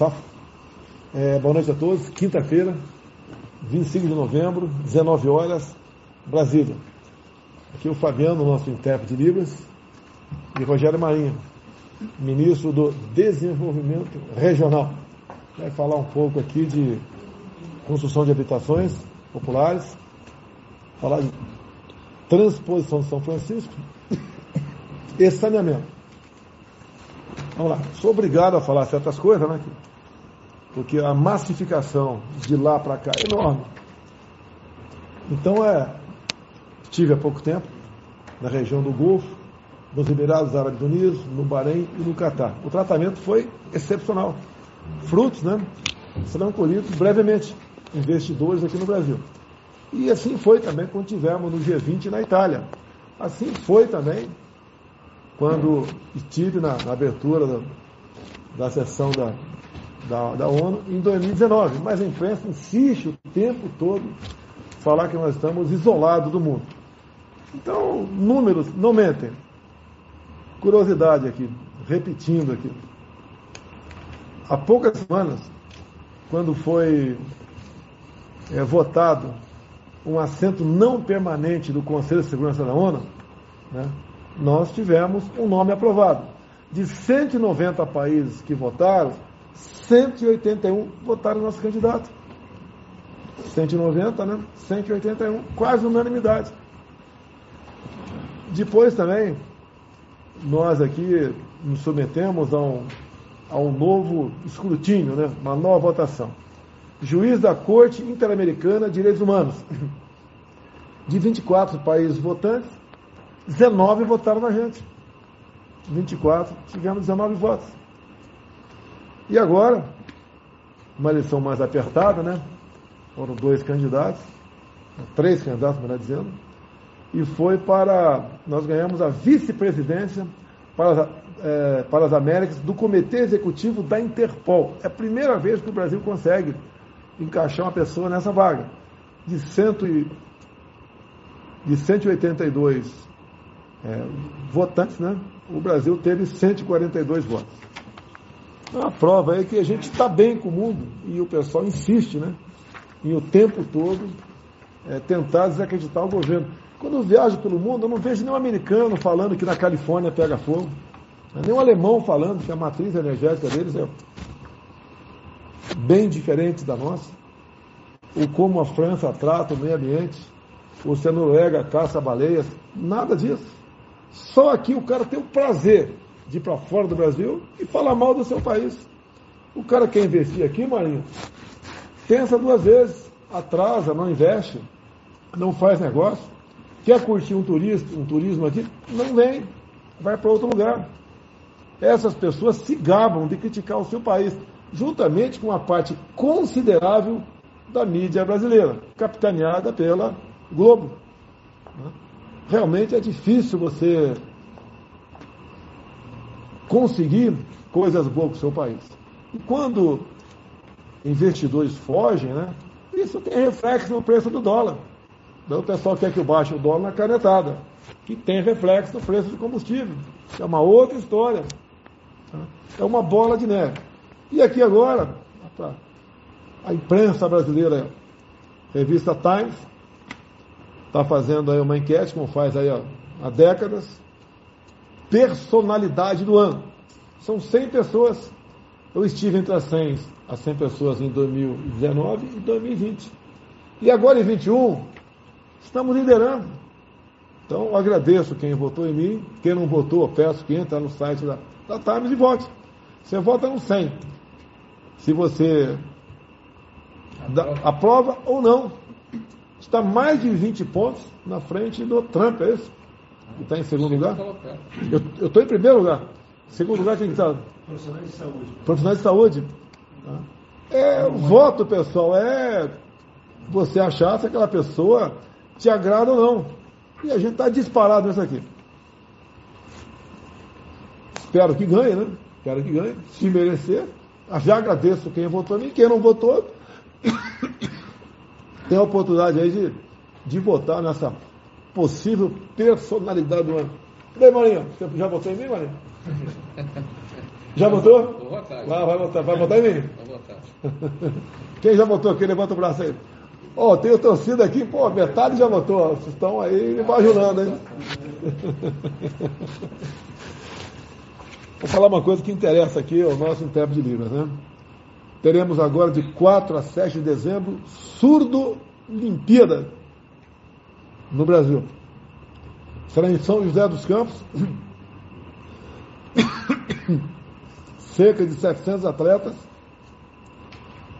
Safra. É, boa noite a todos. Quinta-feira, 25 de novembro, 19 horas, Brasília. Aqui o Fabiano, nosso intérprete de Libras, e Rogério Marinho, ministro do Desenvolvimento Regional. Vai falar um pouco aqui de construção de habitações populares, falar de transposição de São Francisco e saneamento. Vamos lá. Sou obrigado a falar certas coisas, né? Porque a massificação de lá para cá é enorme. Então é. Estive há pouco tempo na região do Golfo, nos Emirados Árabes Unidos, no Bahrein e no Catar. O tratamento foi excepcional. Frutos, né? Serão colhidos brevemente. Investidores aqui no Brasil. E assim foi também quando tivemos no G20 na Itália. Assim foi também quando estive na, na abertura da, da sessão da, da, da, ONU em 2019. Mas a imprensa insiste o tempo todo falar que nós estamos isolados do mundo. Então, números não mentem. Curiosidade aqui, repetindo aqui. Há poucas semanas, quando foi é, votado um assento não permanente do Conselho de Segurança da ONU, né, nós tivemos um nome aprovado. De 190 países que votaram, 181 votaram nosso candidato. 190, né? 181, quase unanimidade. Depois também, nós aqui nos submetemos a um, a um novo escrutínio, né? uma nova votação juiz da Corte Interamericana de Direitos Humanos. De 24 países votantes, 19 votaram na gente. 24, tivemos 19 votos. E agora, uma eleição mais apertada, né? Foram dois candidatos, três candidatos, melhor dizendo, e foi para. Nós ganhamos a vice-presidência para, é, para as Américas do Comitê Executivo da Interpol. É a primeira vez que o Brasil consegue encaixar uma pessoa nessa vaga. De, cento e, de 182 é, votantes, né? o Brasil teve 142 votos. A prova é que a gente está bem com o mundo e o pessoal insiste né? em o tempo todo é, tentar desacreditar o governo. Quando eu viajo pelo mundo, eu não vejo nenhum americano falando que na Califórnia pega fogo, nenhum alemão falando que a matriz energética deles é bem diferentes da nossa, ou como a França trata o meio ambiente, ou se a Noruega caça baleias, nada disso. Só aqui o cara tem o prazer de ir para fora do Brasil e falar mal do seu país. O cara quer investir aqui, Marinho, pensa duas vezes, atrasa, não investe, não faz negócio. Quer curtir um, turista, um turismo aqui? Não vem, vai para outro lugar. Essas pessoas se gabam de criticar o seu país juntamente com uma parte considerável da mídia brasileira, capitaneada pela Globo. Realmente é difícil você conseguir coisas boas para o seu país. E quando investidores fogem, né, isso tem reflexo no preço do dólar. Então o pessoal quer que eu baixe o dólar na canetada, que tem reflexo no preço do combustível. É uma outra história. É uma bola de neve. E aqui agora, a imprensa brasileira, revista Times, está fazendo aí uma enquete, como faz aí há décadas, personalidade do ano. São 100 pessoas. Eu estive entre as 100, as 100 pessoas em 2019 e 2020. E agora em 21, estamos liderando. Então, eu agradeço quem votou em mim. Quem não votou, eu peço que entre no site da, da Times e vote. Você vota no 100 se você aprova ou não. Está mais de 20 pontos na frente do Trump, é isso? Que está em segundo lugar? Eu estou em primeiro lugar. Segundo lugar, quem está? Profissionais de saúde. Profissionais de saúde. É, o voto, pessoal, é você achar se aquela pessoa te agrada ou não. E a gente está disparado nisso aqui. Espero que ganhe, né? Espero que ganhe. Se merecer, já agradeço quem votou em mim, quem não votou, tem a oportunidade aí de, de votar nessa possível personalidade do ano. E aí, Marinho, você já votou em mim, Marinho? Já votou? Vou votar. Vai, vai votar. Vai votar em mim? Vou votar. Quem já votou aqui? Levanta o braço aí. Ó, oh, tenho torcida aqui, pô, metade já votou. Vocês estão aí bajulando, hein? Vou falar uma coisa que interessa aqui ao nosso intérprete de Libras, né? Teremos agora de 4 a 7 de dezembro Surdo Olimpíada no Brasil. Será em São José dos Campos. Cerca de 700 atletas,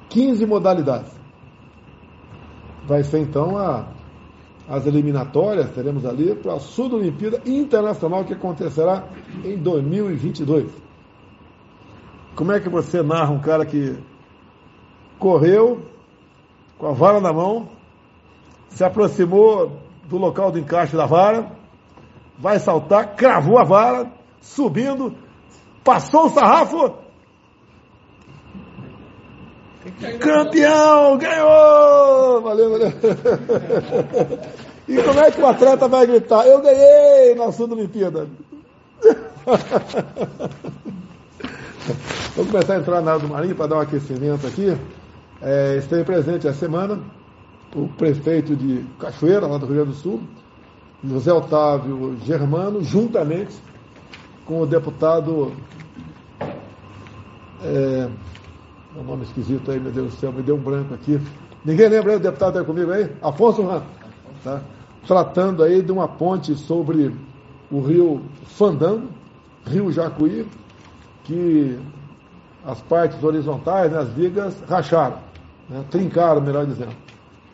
15 modalidades. Vai ser então a, as eliminatórias, teremos ali para a Sul Olimpíada Internacional que acontecerá em 2022. Como é que você narra um cara que correu com a vara na mão, se aproximou do local do encaixe da vara, vai saltar, cravou a vara, subindo, passou o sarrafo. Campeão! Ganhou! Valeu, valeu. E como é que o atleta vai gritar? Eu ganhei na Sul Olimpíada. Vamos começar a entrar na do Marinho para dar um aquecimento aqui. É, esteve presente essa semana o prefeito de Cachoeira, lá do Rio Grande do Sul, José Otávio Germano, juntamente com o deputado. É, um nome esquisito aí, meu Deus do céu, me deu um branco aqui. Ninguém lembra aí, o deputado está comigo aí? Afonso Ram. Tá? Tratando aí de uma ponte sobre o rio Fandango, rio Jacuí, que as partes horizontais, né, as vigas, racharam, né, trincaram, melhor dizendo.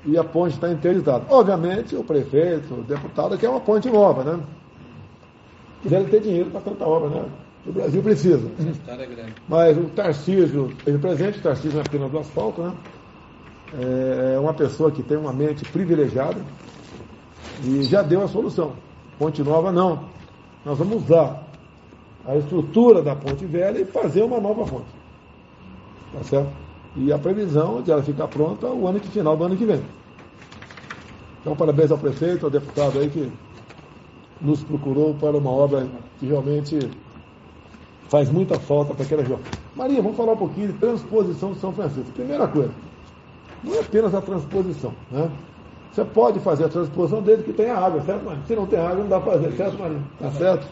E a ponte está interditada. Obviamente, o prefeito, o deputado, quer uma ponte nova, né? E deve ter dinheiro para tanta obra, né? O Brasil precisa. É Mas o Tarcísio, ele presente, o Tarcísio não é apenas do asfalto, né? É uma pessoa que tem uma mente privilegiada e já deu a solução. Ponte nova não. Nós vamos usar a estrutura da ponte velha e fazer uma nova ponte. Tá certo? E a previsão de ela ficar pronta o ano que final do ano que vem. Então, parabéns ao prefeito, ao deputado aí que nos procurou para uma obra que realmente faz muita falta para aquela região. Maria, vamos falar um pouquinho de transposição de São Francisco. Primeira coisa, não é apenas a transposição, né? Você pode fazer a transposição desde que tenha água, certo, Maria? Se não tem água, não dá para fazer, certo, Maria? Tá certo?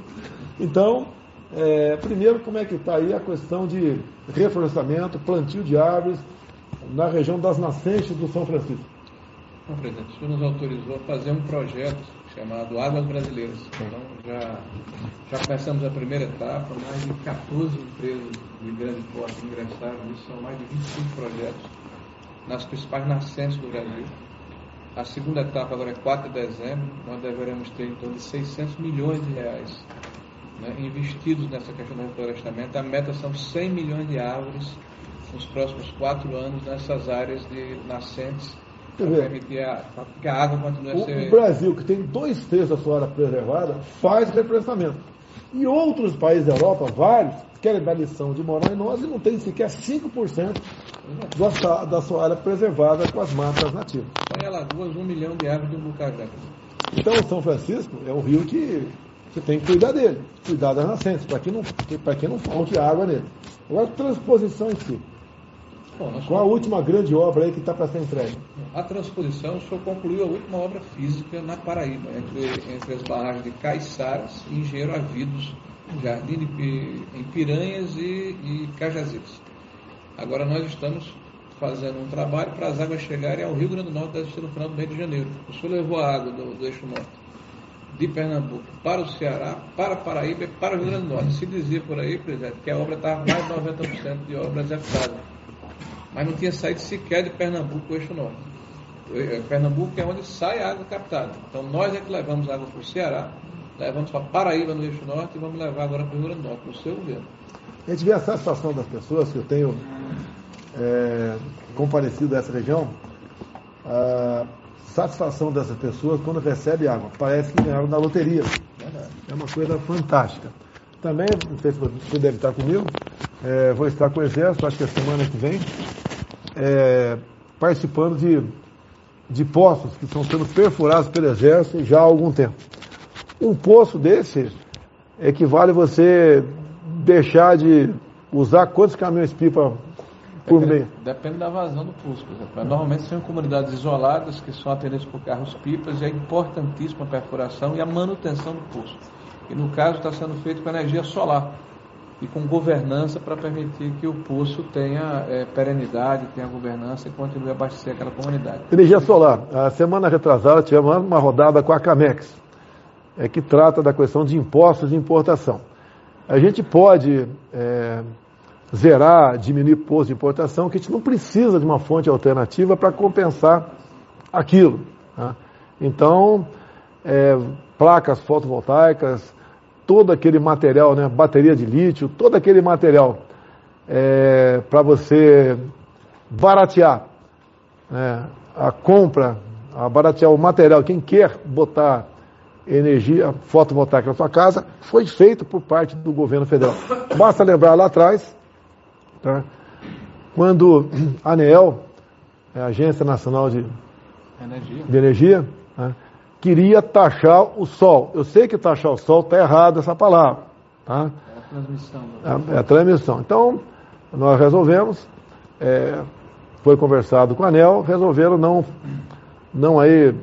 então, é, primeiro, como é que está aí a questão de reflorestamento, plantio de árvores na região das nascentes do São Francisco? Bom, presidente, o senhor nos autorizou a fazer um projeto chamado Águas Brasileiras. Então, já, já começamos a primeira etapa, mais de 14 empresas de grande porte ingressaram nisso, são mais de 25 projetos nas principais nascentes do Brasil. A segunda etapa agora é 4 de dezembro, nós deveremos ter em torno de 600 milhões de reais né, investidos nessa questão do reflorestamento. A meta são 100 milhões de árvores nos próximos quatro anos nessas áreas de nascentes para permitir a, que a água continue o, a ser... O Brasil, que tem dois terços da sua área preservada, faz reflorestamento. E outros países da Europa, vários, querem dar lição de moral em nós e não tem sequer 5% da, da sua área preservada com as matas nativas. Em Alagoas, um milhão de árvores do Bucajá. Então, o São Francisco é um rio que você tem que cuidar dele, cuidar das nascentes, para que, não, que não falte água nele. Agora, transposição em si. Bom, Qual a última grande obra aí que está para ser entregue? A transposição, o senhor concluiu a última obra física na Paraíba, entre, entre as barragens de Caiçaras e Engenheiro Avidos, Jardim de, em Piranhas e, e Cajazeiras. Agora nós estamos fazendo um trabalho para as águas chegarem ao Rio Grande do Norte no final do mês de janeiro. O senhor levou a água do, do eixo norte de Pernambuco para o Ceará, para Paraíba e para o Rio Grande do Norte. Se dizia por aí, presidente, que a obra estava mais de 90% de obra executada. Mas não tinha saído sequer de Pernambuco o eixo norte. Eh, Pernambuco é onde sai a água captada. Então nós é que levamos água para o Ceará, levamos para Paraíba no eixo norte e vamos levar agora para o Rio Grande do Norte, no seu governo. A gente vê a satisfação das pessoas que eu tenho é, comparecido a essa região. A, satisfação dessas pessoas quando recebe água. Parece que ganharam na loteria. É uma coisa fantástica. Também, não sei se você deve estar comigo, é, vou estar com o Exército, acho que é semana que vem, é, participando de, de poços que estão sendo perfurados pelo Exército já há algum tempo. Um poço desse equivale você deixar de usar quantos caminhões-pipa por Depende, depende da vazão do exemplo. Normalmente são comunidades isoladas que são atendidas por carros-pipas e é importantíssima a perfuração e a manutenção do poço. E no caso está sendo feito com energia solar e com governança para permitir que o poço tenha é, perenidade, tenha governança e continue a abastecer aquela comunidade. Energia solar. A semana retrasada tivemos uma rodada com a Camex, é, que trata da questão de impostos de importação. A gente pode é, zerar, diminuir imposto de importação, que a gente não precisa de uma fonte alternativa para compensar aquilo. Tá? Então, é, placas fotovoltaicas, todo aquele material, né, bateria de lítio, todo aquele material é, para você baratear né, a compra, a baratear o material, quem quer botar energia fotovoltaica na sua casa, foi feito por parte do governo federal. Basta lembrar lá atrás, tá, quando a ANEEL, a Agência Nacional de Energia. de Energia, né, queria taxar o sol. Eu sei que taxar o sol está errado essa palavra. Tá? É a transmissão. É, é a transmissão. Então, nós resolvemos, é, foi conversado com a ANEL, resolveram não, não aí,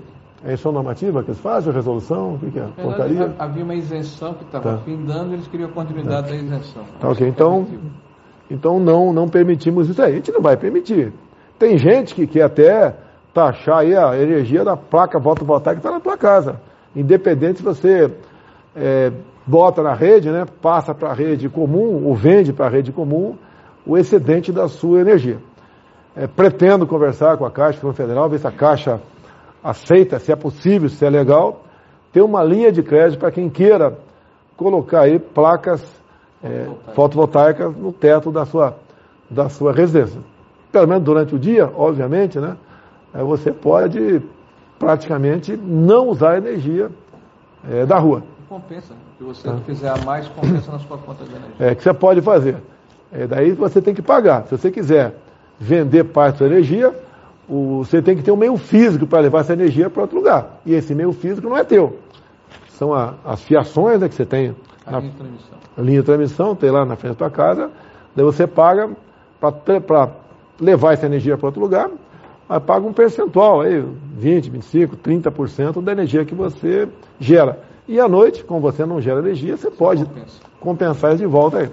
é isso normativa que eles fazem, a resolução, o que, que é? Verdade? Havia uma isenção que estava Tá. findando eles queriam a continuidade da isenção. Tá ok, então, então não, não permitimos isso aí. A gente não vai permitir. Tem gente que quer até taxar aí a energia da placa fotovoltaica que está na tua casa. Independente se você é, bota na rede, né, passa para a rede comum ou vende para a rede comum o excedente da sua energia. É, pretendo conversar com a Caixa Federal, ver se a Caixa aceita, se é possível, se é legal, ter uma linha de crédito para quem queira colocar aí placas é, fotovoltaicas no teto da sua, da sua residência. Pelo menos durante o dia, obviamente, né? Aí você pode praticamente não usar a energia é, da rua. Compensa. Se você Tá. fizer a mais, compensa na sua conta de energia. É, que você pode fazer. É, daí você tem que pagar. Se você quiser vender parte da sua energia, o- você tem que ter um meio físico para levar essa energia para outro lugar. E esse meio físico não é teu. São a- as fiações né, que você tem A na linha de transmissão. linha de transmissão, tem lá na frente da tua casa, daí você paga para levar essa energia para outro lugar, mas paga um percentual, aí, 20, 25, 30% da energia que você gera. E à noite, como você não gera energia, você pode Compensa. compensar isso de volta aí.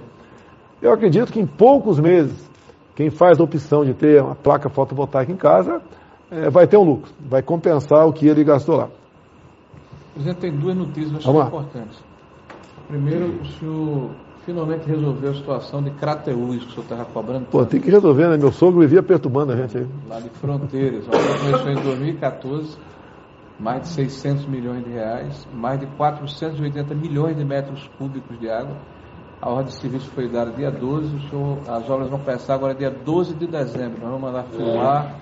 Eu acredito que em poucos meses, quem faz a opção de ter uma placa fotovoltaica em casa, eh, vai ter um lucro, vai compensar o que ele gastou lá. Presidente, tem duas notícias que importantes. Primeiro, o senhor finalmente resolveu a situação de Crateús, que o senhor estava cobrando Pô, tem que resolver, né? Meu sogro vivia perturbando a gente aí. lá de Fronteiras. A obra começou em 2014, mais de 600 milhões de reais, mais de 480 milhões de metros cúbicos de água. A ordem de serviço foi dada dia 12, o senhor, as obras vão começar agora dia 12 de dezembro. Nós vamos mandar filmar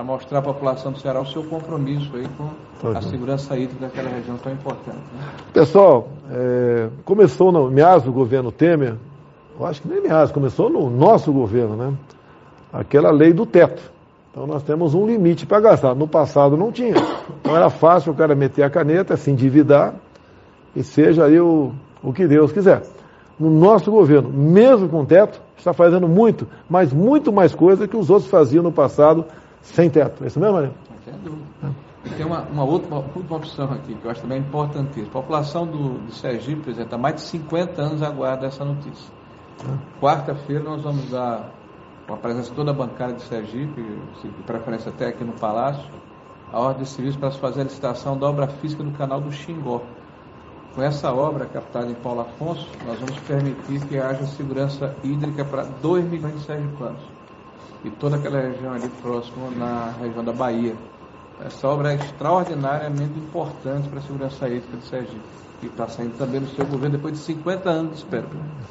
para mostrar à população do Ceará o seu compromisso aí com Tá a bom. segurança hídrica daquela região tão importante. Né? Pessoal, é, começou no meados do governo Temer, eu acho que nem meados, começou no nosso governo, né? Aquela lei do teto. Então nós temos um limite para gastar. No passado não tinha. Então era fácil o cara meter a caneta, se endividar e seja aí o, o que Deus quiser. No nosso governo, mesmo com teto, está fazendo muito, mas muito mais coisa que os outros faziam no passado sem teto. É isso mesmo, Maria? Tem dúvida. E tem uma, uma outra, uma última opção aqui, que eu acho também importantíssima. A população do, de Sergipe, por exemplo, há mais de 50 anos aguarda essa notícia. Quarta-feira nós vamos dar, com a presença toda a bancada de Sergipe, se- de preferência até aqui no Palácio, a ordem de serviço para se fazer a licitação da obra física do canal do Xingó. Com essa obra, captada em Paulo Afonso, nós vamos permitir que haja segurança hídrica para 2 milhões de sergipanos e toda aquela região ali próxima na região da Bahia. Essa obra é extraordinariamente importante para a segurança hídrica de Sergipe. E está saindo também no seu governo depois de 50 anos de espera.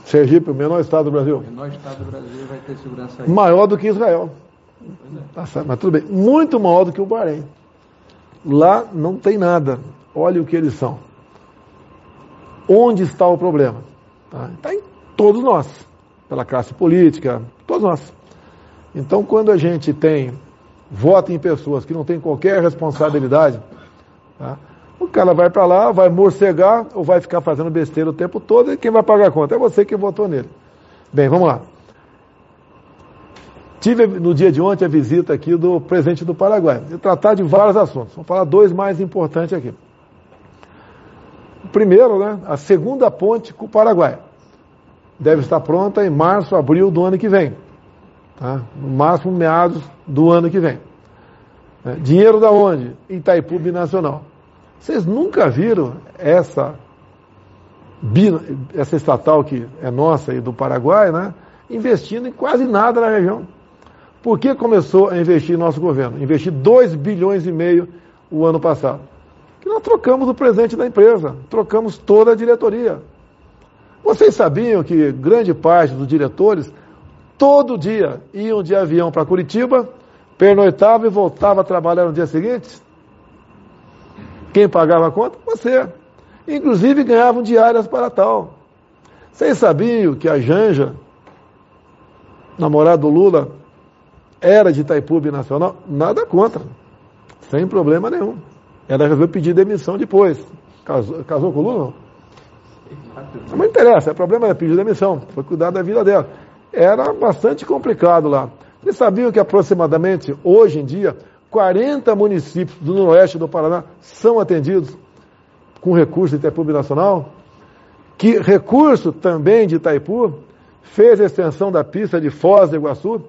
Sergipe, o menor estado do Brasil. O menor estado do Brasil vai ter segurança hídrica. Maior do que Israel. É. Tá certo, mas tudo bem. Muito maior do que o Bahrein. Lá não tem nada. Olha o que eles são. Onde está o problema? Tá? Está em todos nós. Pela classe política, todos nós. Então, quando a gente tem, vota em pessoas que não têm qualquer responsabilidade, tá? O cara vai para lá, vai morcegar ou vai ficar fazendo besteira o tempo todo e quem vai pagar a conta? É você que votou nele. Bem, vamos lá. Tive no dia de ontem a visita aqui do presidente do Paraguai. E tratar de vários assuntos. Vou falar dois mais importantes aqui. Primeiro, né, a segunda ponte com o Paraguai. Deve estar pronta em março, abril do ano que vem. Tá? No máximo meados do ano que vem. É, dinheiro da onde? Itaipu Binacional. Vocês nunca viram essa, essa estatal que é nossa e do Paraguai, né? Investindo em quase nada na região. Por que começou a investir em nosso governo? Investir 2 bilhões e meio o ano passado. Que nós trocamos o presidente da empresa, trocamos toda a diretoria. Vocês sabiam que grande parte dos diretores todo dia iam de avião para Curitiba, pernoitavam e voltavam a trabalhar no dia seguinte? Quem pagava a conta? Você. Inclusive ganhavam diárias para tal. Vocês sabiam que a Janja, namorada do Lula, era de Itaipu Nacional? Nada contra. Sem problema nenhum. Ela resolveu pedir demissão depois. Casou, casou com o Lula? Não, não interessa, é problema é pedir demissão. Foi cuidar da vida dela. Era bastante complicado lá. Vocês sabiam que aproximadamente, hoje em dia, 40 municípios do noroeste do Paraná são atendidos com recurso de Itaipu Nacional, que recurso também de Itaipu fez a extensão da pista de Foz do Iguaçu,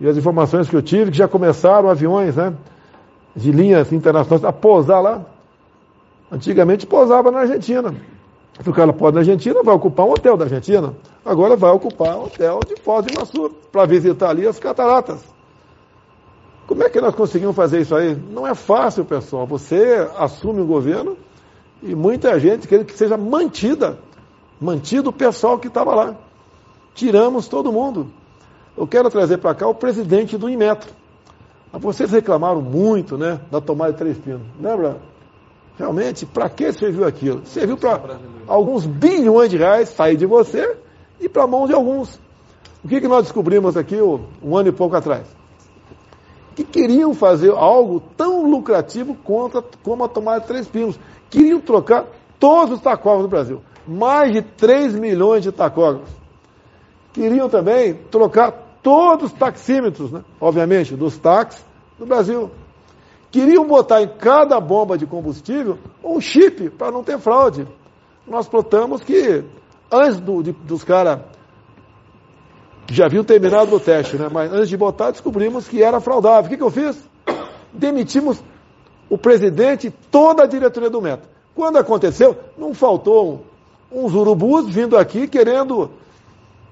e as informações que eu tive, que já começaram aviões né, de linhas internacionais a pousar lá. Antigamente pousava na Argentina. Se o cara pode na Argentina, vai ocupar um hotel da Argentina. Agora vai ocupar um hotel de Foz do Iguaçu, para visitar ali as cataratas. Como é que nós conseguimos fazer isso aí? Não é fácil, pessoal. Você assume o governo e muita gente quer que seja mantida, mantido o pessoal que estava lá. Tiramos todo mundo. Eu quero trazer para cá o presidente do Inmetro. Vocês reclamaram muito, né, da tomada de três pinos. Lembra? Realmente, para que serviu aquilo? Serviu para alguns bilhões de reais sair de você e para a mão de alguns. O que, que nós descobrimos aqui um ano e pouco atrás? que queriam fazer algo tão lucrativo contra, como a tomada de três pinos. Queriam trocar todos os tacógrafos do Brasil. Mais de 3 milhões de tacógrafos. Queriam também trocar todos os taxímetros, né? obviamente, dos táxis do Brasil. Queriam botar em cada bomba de combustível um chip para não ter fraude. Nós plotamos que, antes do, de, dos caras já viu terminado o teste, né? Mas antes de botar, descobrimos que era fraudável. O que, que eu fiz? Demitimos o presidente e toda a diretoria do Meta. Quando aconteceu, não faltou uns urubus vindo aqui querendo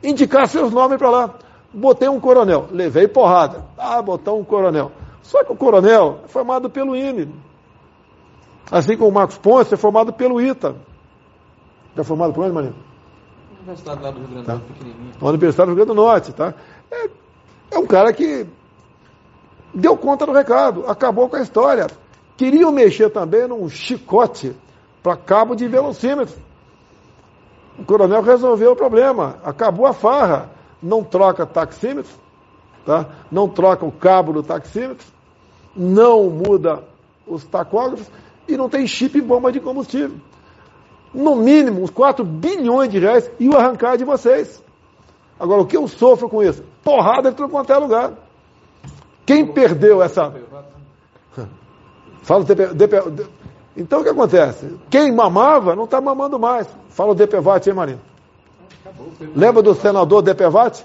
indicar seus nomes para lá. Botei um coronel, levei porrada. Ah, botou um coronel. Só que o coronel é formado pelo INE. Assim como o Marcos Ponce é formado pelo ITA. Já formado por onde, Marinho? Universidade lá do Rio Grande do tá. Norte, pequenininha. A Universidade do Rio Grande do Norte, tá? É, é um cara que deu conta do recado, acabou com a história. Queriam mexer também num chicote para cabo de velocímetro. O coronel resolveu o problema, acabou a farra. Não troca taxímetro, tá? não troca o cabo do taxímetro, não muda os tacógrafos e não tem chip bomba de combustível no mínimo, uns 4 bilhões de reais e o arrancar de vocês. Agora, o que eu sofro com isso? Porrada em tudo quanto é lugar. Quem perdeu essa. Fala o DP... DP... Então o que acontece? Quem mamava não está mamando mais. Fala o DPVAT, hein, Marinho? Lembra do senador DPVAT?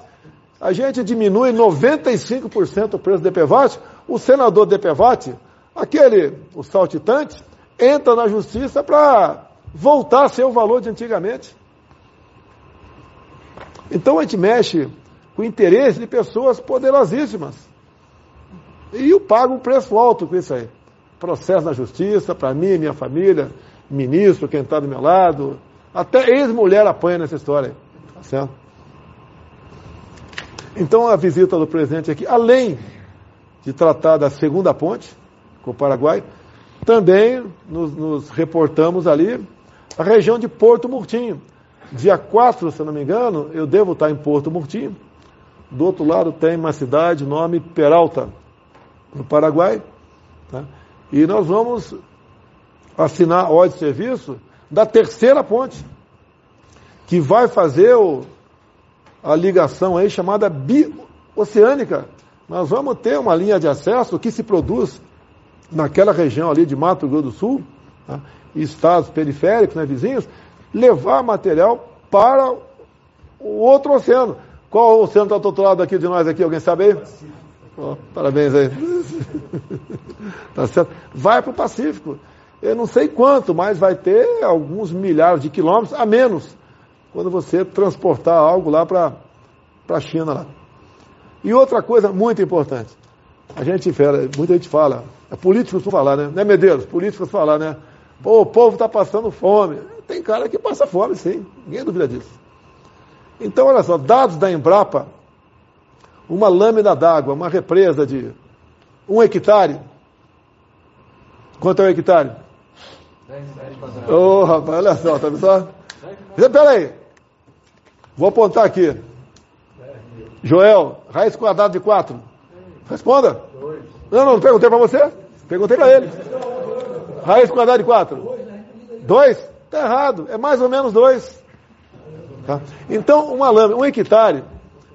A gente diminui 95% o preço do DPVAT. O senador DPVAT, aquele, o saltitante, entra na justiça para voltar a ser o valor de antigamente. Então a gente mexe com o interesse de pessoas poderosíssimas. E eu pago um preço alto com isso aí. Processo na justiça, para mim, minha família, ministro, quem está do meu lado. Até ex-mulher apanha nessa história. Tá certo? Então a visita do presidente aqui, além de tratar da segunda ponte com o Paraguai, também nos, nos reportamos ali a região de Porto Murtinho. Dia 4, se não me engano, eu devo estar em Porto Murtinho. Do outro lado tem uma cidade, nome Peralta, no Paraguai. Tá? E nós vamos assinar ordem de serviço da terceira ponte, que vai fazer o, a ligação aí chamada bioceânica. Nós vamos ter uma linha de acesso que se produz naquela região ali de Mato Grosso do Sul, tá? estados periféricos, né, vizinhos, levar material para o outro oceano. Qual o oceano está do outro lado aqui de nós aqui? Alguém sabe aí? Oh, parabéns aí. tá certo? Vai para o Pacífico. Eu não sei quanto, mas vai ter alguns milhares de quilômetros a menos quando você transportar algo lá para a China lá. E outra coisa muito importante. A gente, muita gente fala, é políticos falar, né? Não é Medeiros, políticos falar, né? Pô, o povo está passando fome. Tem cara que passa fome, sim. Ninguém duvida disso. Então, olha só, dados da Embrapa, uma lâmina d'água, uma represa de um hectare. Quanto é o hectare? 10, 10 Ô, oh, rapaz, olha só, tá vendo só? Espera aí. Vou apontar aqui. Joel, raiz quadrada de 4. Responda. Não, não, não perguntei para você. Perguntei para ele. Raiz quadrada de 4. 2? Está errado. É mais ou menos 2. Tá? Então, uma lâmina, um hectare,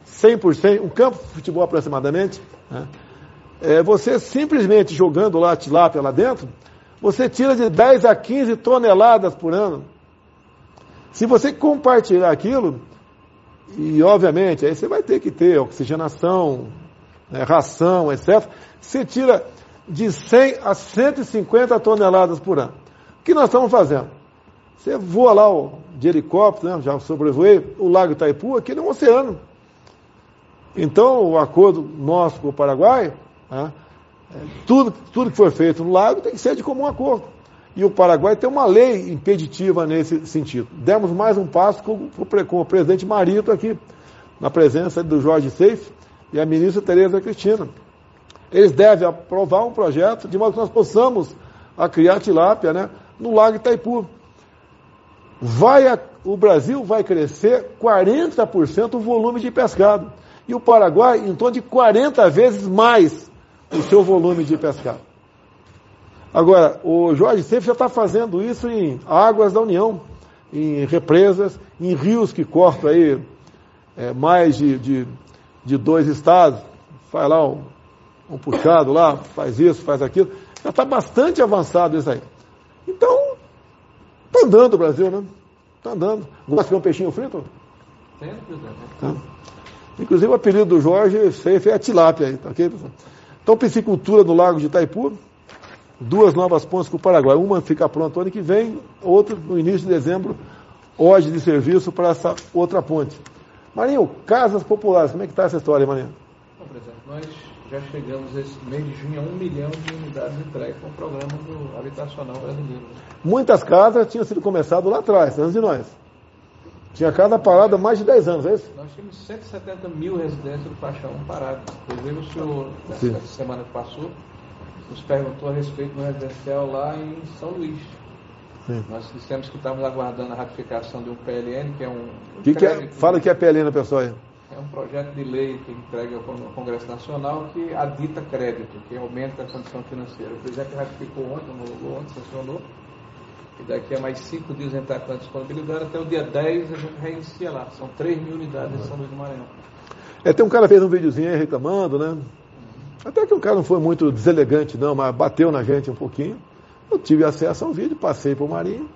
100%, um campo de futebol aproximadamente, né? é, você simplesmente jogando lá tilápia lá dentro, você tira de 10 a 15 toneladas por ano. Se você compartilhar aquilo, e obviamente aí você vai ter que ter oxigenação, né, ração, etc. Você tira de 100 a 150 toneladas por ano. O que nós estamos fazendo? Você voa lá de helicóptero, né, já sobrevoei o Lago Itaipu, aqui é um oceano. Então, o acordo nosso com o Paraguai, né, é, tudo, tudo que for feito no lago tem que ser de comum acordo. E o Paraguai tem uma lei impeditiva nesse sentido. Demos mais um passo com, com o presidente Marito aqui, na presença do Jorge Seif e a ministra Tereza Cristina. Eles devem aprovar um projeto de modo que nós possamos a criar tilápia né, no Lago Itaipu vai a, o Brasil vai crescer 40% o volume de pescado. E o Paraguai em torno de 40 vezes mais o seu volume de pescado. Agora, o Jorge sempre já está fazendo isso em águas da União, em represas, em rios que cortam aí é, mais de, de, de, dois estados. Faz lá um puxado lá, faz isso, faz aquilo. Já está bastante avançado isso aí. Então, Está andando o Brasil, né? Está andando. Gosta de comer um peixinho frito? Tem, tá. Inclusive o apelido do Jorge Seife é a tilápia aí, tá ok, pessoal? Então, piscicultura no Lago de Itaipu, duas novas pontes com o Paraguai. Uma fica pronta ano que vem, outra no início de dezembro, hoje de serviço para essa outra ponte. Marinho, casas populares, como é que está essa história, Marinho? Bom, presidente, nós já chegamos esse mês de junho a um milhão de unidades entregues com o programa do habitacional brasileiro. Muitas casas tinham sido começadas lá atrás, antes de nós. Tinha casa parada há mais de 10 anos, é isso? Nós tínhamos 170 mil residências do Paixão paradas. Inclusive o senhor, nessa semana que passou, nos perguntou a respeito do residencial lá em São Luís. Sim. Nós dissemos que estávamos aguardando a ratificação de um PLN, que é um. que, que é? Fala que é PLN, pessoal aí. É um projeto de lei que entrega ao Congresso Nacional que adita crédito, que aumenta a condição financeira. O presidente ratificou ontem, ontem, sancionou. E daqui a mais cinco dias entrar com a disponibilidade, até o dia 10 a gente reinicia lá. São 3 mil unidades em São Luís do Maranhão. É, tem um cara fez um videozinho aí reclamando, né? Até que o cara não foi muito deselegante, não, mas bateu na gente um pouquinho. Eu tive acesso ao vídeo, passei para o Marinho.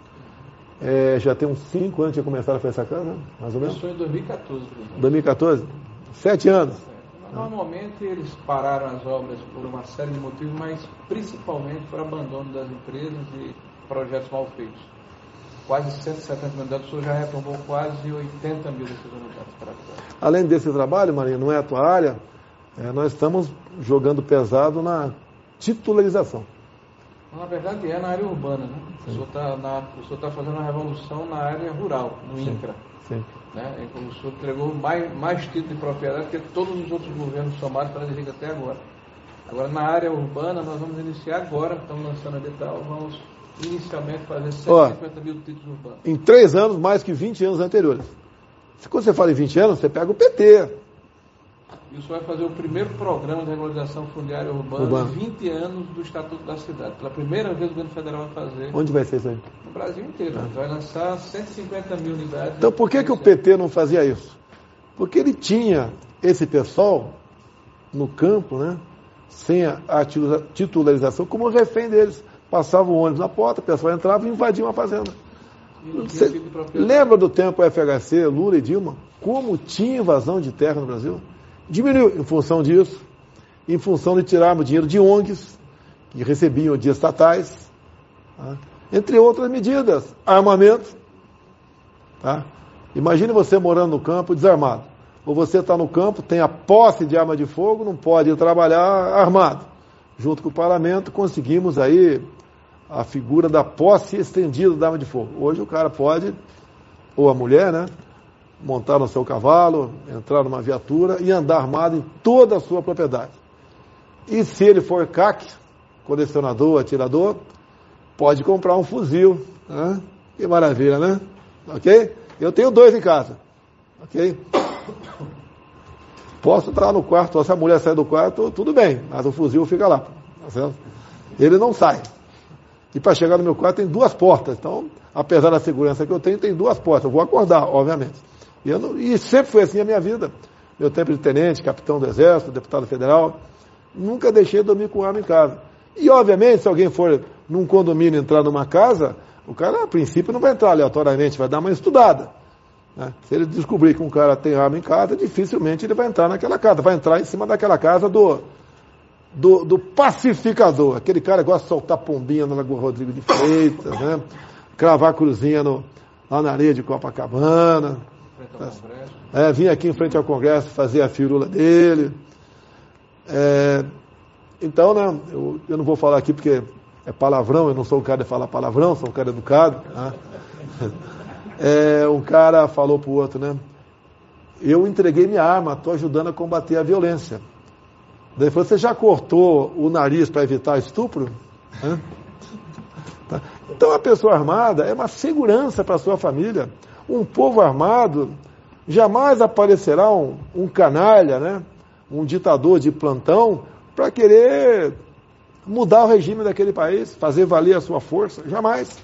É, já tem uns 5 anos que começaram a fazer essa casa, mais ou menos? Isso foi em 2014. 2014? Sete anos. É, normalmente eles pararam as obras por uma série de motivos, mas principalmente por abandono das empresas e projetos mal feitos. Quase 170 mil unidades, o senhor já retomou quase 80 mil dessas unidades para Além desse trabalho, Marinha, não é a tua área, é, nós estamos jogando pesado na titularização. Na verdade é na área urbana, né? O senhor está tá fazendo uma revolução na área rural, no Sim. INCRA. Sim. Né? O senhor entregou mais, mais título de propriedade que todos os outros governos somados para a até agora. Agora, na área urbana, nós vamos iniciar agora, estamos lançando a edital, vamos inicialmente fazer 150 Ó, mil títulos urbanos. Em três anos, mais que 20 anos anteriores. Quando você fala em 20 anos, você pega o PT. E o senhor vai fazer o primeiro programa de regularização fundiária urbana Urbano. 20 anos do Estatuto da Cidade. Pela primeira vez o governo federal vai fazer Onde vai ser isso aí? no Brasil inteiro. Vai lançar 150 mil unidades. Então por que, que o PT não fazia isso? Porque ele tinha esse pessoal no campo, né? Sem a a titula- titularização, como refém deles. Passava o ônibus na porta, o pessoal entrava e invadia uma fazenda. Você lembra do tempo FHC, Lula e Dilma? Como tinha invasão de terra no Brasil? Diminuiu em função disso, em função de tirarmos dinheiro de ONGs, que recebiam de estatais, tá? entre outras medidas, armamento. Tá? Imagine você morando no campo desarmado. Ou você está no campo, tem a posse de arma de fogo, não pode ir trabalhar armado. Junto com o parlamento, conseguimos aí a figura da posse estendida da arma de fogo. Hoje o cara pode, ou a mulher, né, montar no seu cavalo, entrar numa viatura e andar armado em toda a sua propriedade. E se ele for CAC, colecionador, atirador, pode comprar um fuzil. Né? Que maravilha, né? Ok? Eu tenho dois em casa. Ok? Posso entrar no quarto, se a mulher sair do quarto, tudo bem, mas o fuzil fica lá. Tá? Ele não sai. E para chegar no meu quarto tem duas portas. Então, apesar da segurança que eu tenho, tem duas portas. Eu vou acordar, obviamente. E, não- e sempre foi assim a minha vida. Meu tempo de tenente, capitão do exército, deputado federal. Nunca deixei de dormir com arma em casa. E, obviamente, se alguém for num condomínio entrar numa casa, o cara, a princípio, não vai entrar aleatoriamente, vai dar uma estudada. né? Se ele descobrir que um cara tem arma em casa, dificilmente ele vai entrar naquela casa. Vai entrar em cima daquela casa do, do, do pacificador. Aquele cara que gosta de soltar pombinha na Lagoa Rodrigo de Freitas, né? cravar cruzinha no, lá na areia de Copacabana. Congresso. É, vir aqui em frente ao Congresso fazer a firula dele. É, então, né, eu, eu não vou falar aqui porque é palavrão, eu não sou um cara de falar palavrão, sou um cara educado. Né? É, um cara falou pro outro, né? Eu entreguei minha arma, estou ajudando a combater a violência. Daí falou, você já cortou o nariz para evitar estupro? Tá? Então a pessoa armada é uma segurança para a sua família. Um povo armado jamais aparecerá um, um canalha, né? um ditador de plantão, para querer mudar o regime daquele país, fazer valer a sua força. Jamais.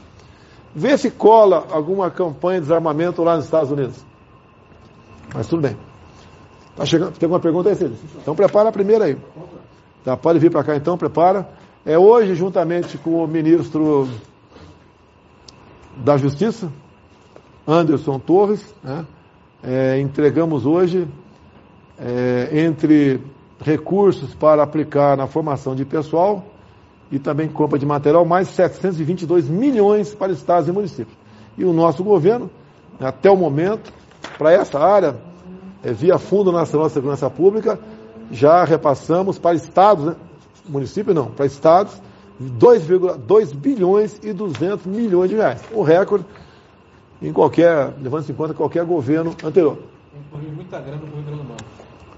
Vê se cola alguma campanha de desarmamento lá nos Estados Unidos. Mas tudo bem. Tá chegando, tem alguma pergunta aí? Então prepara a primeira aí. Tá, pode vir para cá então, prepara. É hoje, juntamente com o ministro da Justiça, Anderson Torres, né, é, entregamos hoje, é, entre recursos para aplicar na formação de pessoal e também compra de material, mais 722 milhões para estados e municípios. E o nosso governo, até o momento, para essa área, é, via Fundo Nacional de Segurança Pública, já repassamos para estados, né? município não, para estados, 2,2 bilhões e 200 milhões de reais. Um recorde em qualquer, levando-se em conta qualquer governo anterior. Incluiu muita grana no Rio Grande do Norte.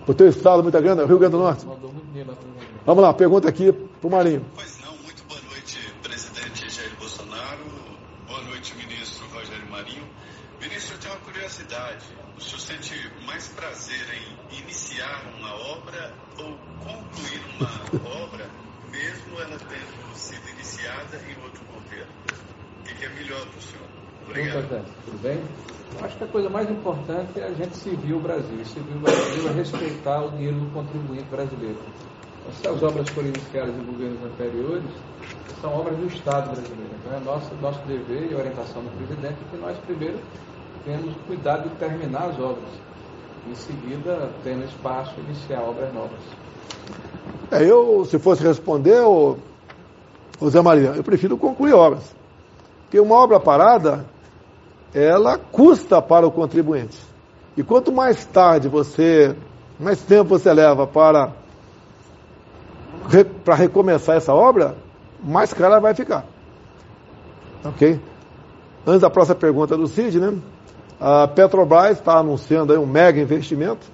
O teu estado muito grande, é Rio Grande do Norte. Mandou muito dinheiro lá para o Rio Grande do Norte. Vamos lá, pergunta aqui para o Marinho. Pois não, muito boa noite, presidente Jair Bolsonaro. Boa noite, ministro Rogério Marinho. Ministro, eu tenho uma curiosidade. O senhor sente mais prazer em iniciar uma obra ou concluir uma obra, mesmo ela tendo sido iniciada em outro governo? O que que é melhor para o senhor? Bom, Obrigado. presidente, tudo bem? Eu acho que a coisa mais importante é a gente servir o Brasil. Servir o Brasil é respeitar o dinheiro do contribuinte brasileiro. As obras forem iniciadas em governos anteriores, são obras do Estado brasileiro. Então é nosso, nosso dever e orientação do presidente que nós primeiro temos cuidado de terminar as obras. Em seguida, tendo espaço, iniciar obras novas. É, eu, se fosse responder, ô Zé Maria, eu prefiro concluir obras. Porque uma obra parada, ela custa para o contribuinte. E quanto mais tarde você, mais tempo você leva para, para recomeçar essa obra, mais cara vai ficar. Ok? Antes da próxima pergunta do Cid, né? A Petrobras está anunciando aí um mega investimento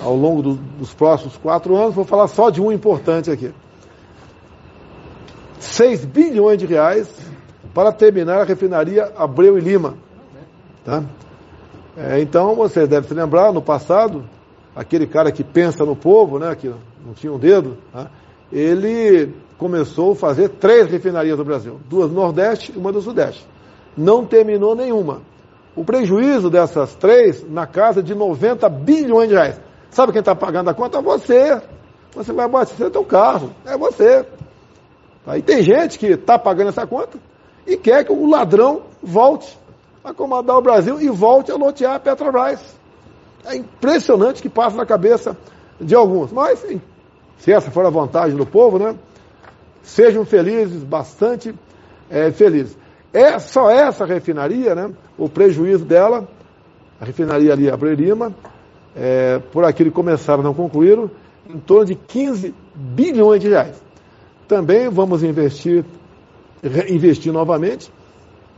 ao longo do- dos próximos quatro anos. Vou falar só de um importante aqui. 6 bilhões de reais para terminar a refinaria Abreu e Lima. Tá? É, então, você deve se lembrar, no passado, aquele cara que pensa no povo, né, que não tinha um dedo, né, ele começou a fazer três refinarias no Brasil, duas no Nordeste e uma no Sudeste. Não terminou nenhuma. O prejuízo dessas três na casa de 90 bilhões de reais. Sabe quem está pagando a conta? Você. Você vai abastecer seu carro. É você. Aí tem gente que está pagando essa conta e quer que o ladrão volte a comandar o Brasil e volte a lotear a Petrobras. É impressionante que passa na cabeça de alguns. Mas, se essa for a vantagem do povo, né? Sejam felizes, bastante é, felizes. É só essa refinaria, né? O prejuízo dela, a refinaria ali Abreu Lima, é, por aquilo que começaram não concluíram, em torno de 15 bilhões de reais. Também vamos investir, investir novamente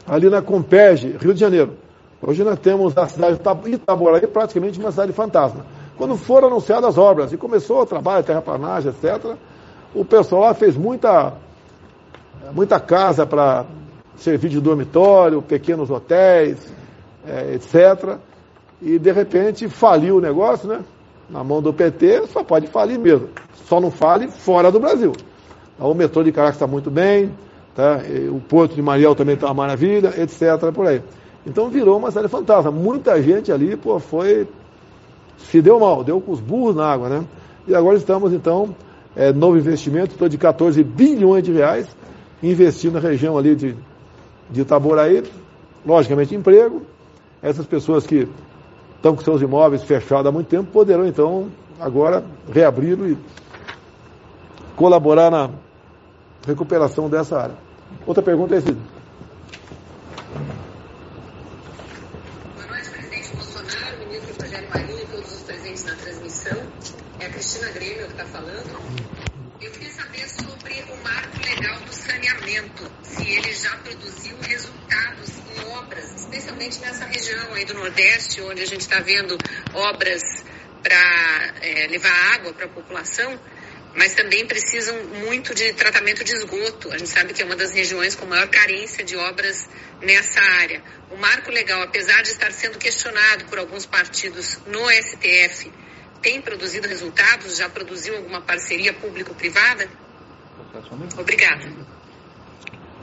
ali na Comperge, Rio de Janeiro. Hoje nós temos a cidade de Itaboraí praticamente uma cidade fantasma. Quando foram anunciadas as obras e começou o trabalho, terraplanagem, etc., o pessoal lá fez muita, muita casa para servir de dormitório, pequenos hotéis, é, etc. E de repente faliu o negócio, né? Na mão do PT, só pode falir mesmo. Só não fale fora do Brasil. O metrô de Caracas está muito bem, tá? o Porto de Mariel também está uma maravilha, etc. Por aí. Então virou uma série fantasma. Muita gente ali, pô, foi. Se deu mal, deu com os burros na água, né? E agora estamos, então, é, novo investimento, estou de 14 bilhões de reais, investindo na região ali de, de Itaboraí, logicamente emprego. Essas pessoas que estão com seus imóveis fechados há muito tempo poderão, então, agora reabri-lo e colaborar na recuperação dessa área. Outra pergunta é esse. Boa noite, presidente Bolsonaro, ministro Rogério Marinho e todos os presentes na transmissão. É a Cristina Grêmio que está falando. Eu queria saber sobre o marco legal do saneamento, se ele já produziu resultados em obras, especialmente nessa região aí do Nordeste, onde a gente está vendo obras para é, levar água para a população mas também precisam muito de tratamento de esgoto. A gente sabe que é uma das regiões com maior carência de obras nessa área. O marco legal, apesar de estar sendo questionado por alguns partidos no STF, tem produzido resultados? Já produziu alguma parceria público-privada? Obrigada.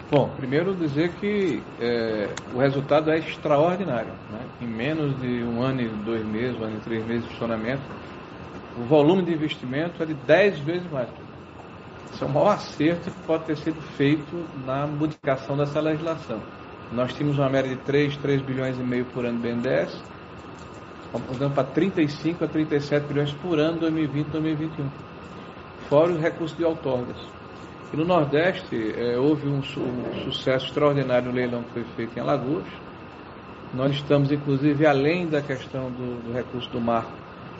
Bom, primeiro dizer que é, o resultado é extraordinário. Né? Em menos de um ano e dois meses, um ano e três meses de funcionamento, o volume de investimento é de 10 vezes mais. Isso é o maior acerto que pode ter sido feito na modificação dessa legislação. Nós tínhamos uma média de 3, 3 bilhões e meio por ano do BNDES, mudando para 35 a 37 bilhões por ano 2020 2021. Fora os recursos de outorgas. E no Nordeste é, houve um, um, sucesso extraordinário no leilão que foi feito em Alagoas. Nós estamos, inclusive, além da questão do, do recurso do mar,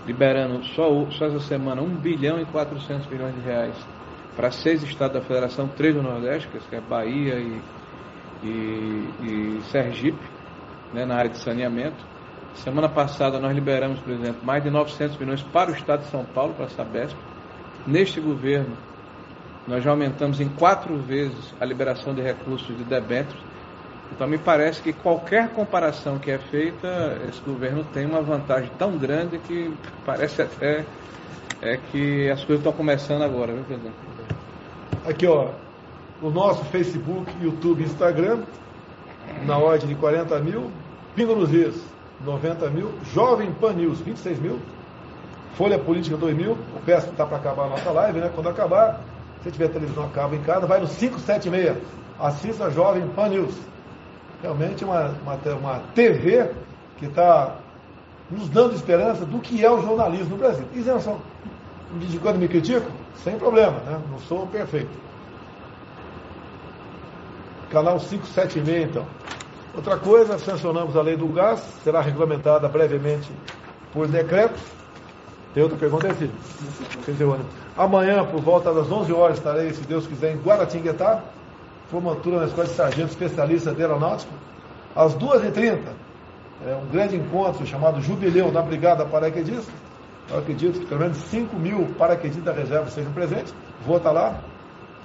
liberando só, só essa semana 1 bilhão e 400 milhões de reais para seis estados da federação, três do Nordeste, que é Bahia e, e, e Sergipe, né, na área de saneamento. Semana passada nós liberamos, por exemplo, mais de 900 milhões para o estado de São Paulo, para a Sabesp. Neste governo, nós já aumentamos em quatro vezes a liberação de recursos de debêntures então me parece que qualquer comparação que é feita, esse governo tem uma vantagem tão grande que parece até é que as coisas estão começando agora, viu, presidente? Aqui, ó, o nosso Facebook, YouTube Instagram, na ordem de 40 mil, Pingo nos Is, 90 mil, Jovem Pan News, 26 mil, Folha Política 2 mil, o peço está para acabar a nossa live, né? Quando acabar, se tiver televisão acaba em casa, vai no 576, assista Jovem Pan News realmente uma, uma, uma TV que está nos dando esperança do que é o jornalismo no Brasil. Isenção. De quando me critico, sem problema, né? não sou perfeito. Canal 576, então. Outra coisa, sancionamos a lei do gás, será regulamentada brevemente por decreto. Tem outra pergunta aí, filho? Amanhã, por volta das 11 horas, estarei, se Deus quiser, em Guaratinguetá formatura na Escola de Sargento Especialista de Aeronáutica, às 2h30. É um grande encontro chamado Jubileu da Brigada Paraquedista. Eu acredito que pelo menos 5 mil paraquedistas da reserva sejam presentes. Vou estar lá.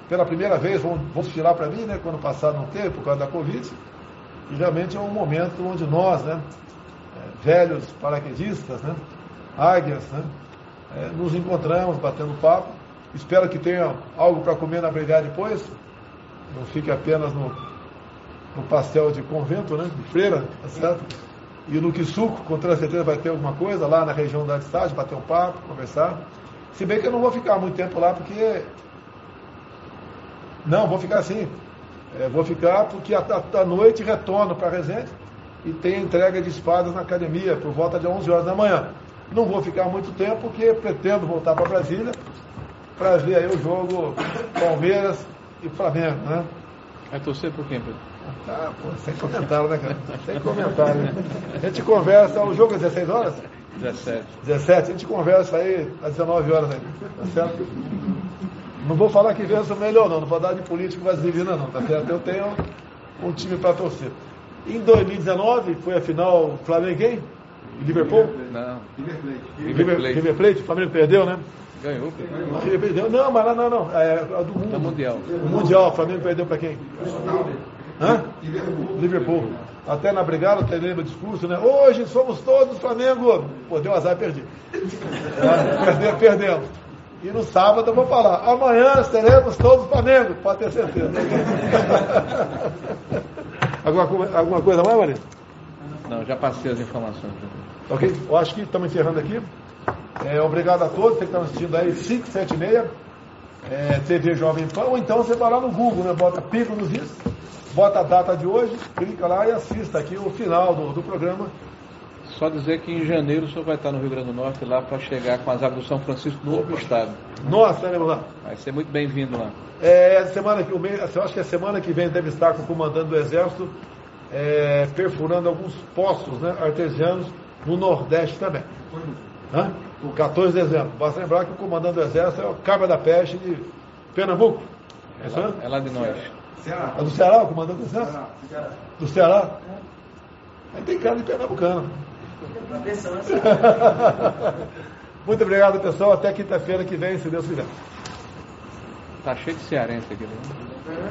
Pela primeira vez, vão, vão desfilar para mim, né? Quando passado não teve, por causa da Covid. E realmente é um momento onde nós, né? É, velhos paraquedistas, né? águias, né? É, nos encontramos, batendo papo. Espero que tenha algo para comer na brigada depois. Não fique apenas no, no pastel de convento, né? De freira, tá certo? E no Quisuco, com toda certeza vai ter alguma coisa lá na região da estádio, bater um papo, conversar. Se bem que eu não vou ficar muito tempo lá, porque. Não, vou ficar assim. É, vou ficar porque à noite retorno para Resende e tem entrega de espadas na academia por volta de 11 horas da manhã. Não vou ficar muito tempo porque pretendo voltar para Brasília para ver aí o jogo Palmeiras e Flamengo, né? Vai torcer por quem, Pedro? Ah, pô, sem comentário, né, cara? Sem comentário. Né? A gente conversa, o jogo é 16 horas? 17. 17, a gente conversa aí às 19 horas aí, tá certo? Não vou falar que vença melhor não, não vou dar de político vaselina não, tá certo? Eu tenho um time para torcer. Em 2019 foi a final Flamengo quem? Liverpool? Não. River Plate. River, River Plate, o Flamengo perdeu, né? Ganhou. Perdeu. Não, mas lá não, não. É, é do mundo. É mundial. O mundial, o Flamengo perdeu para quem? Hã? Liverpool. Até na brigada, eu meu discurso, né? Hoje somos todos Flamengo. Pô, deu azar, perdi. Perdemos, perdemos. E no sábado eu vou falar, amanhã seremos todos Flamengo, pode ter certeza. alguma, alguma coisa mais, Maria? Não, já passei as informações. Ok? Eu acho que estamos encerrando aqui. É, obrigado a todos que estão assistindo aí, 576, é, TV Jovem Pan, ou então você vai lá no Google, né? Bota Pico nos Is, bota a data de hoje, clica lá e assista aqui o final do, do programa. Só dizer que em janeiro o senhor vai estar no Rio Grande do Norte lá para chegar com as águas do São Francisco no outro estado. Nós estaremos lá. Vai ser muito bem-vindo lá. É, semana que, eu acho que a semana que vem deve estar com o comandante do Exército é, perfurando alguns poços né, artesianos no Nordeste também. Hã? O 14 de dezembro. Basta lembrar que o comandante do Exército é o Cabra da Peste de Pernambuco. É, é, lá, é lá de nós. Ceará. É do Ceará, o comandante do Exército? Ceará. Do Ceará? Aí tem cara de pernambucano. Muito obrigado, pessoal. Até quinta-feira que vem, se Deus quiser. Tá cheio de cearense aqui, né?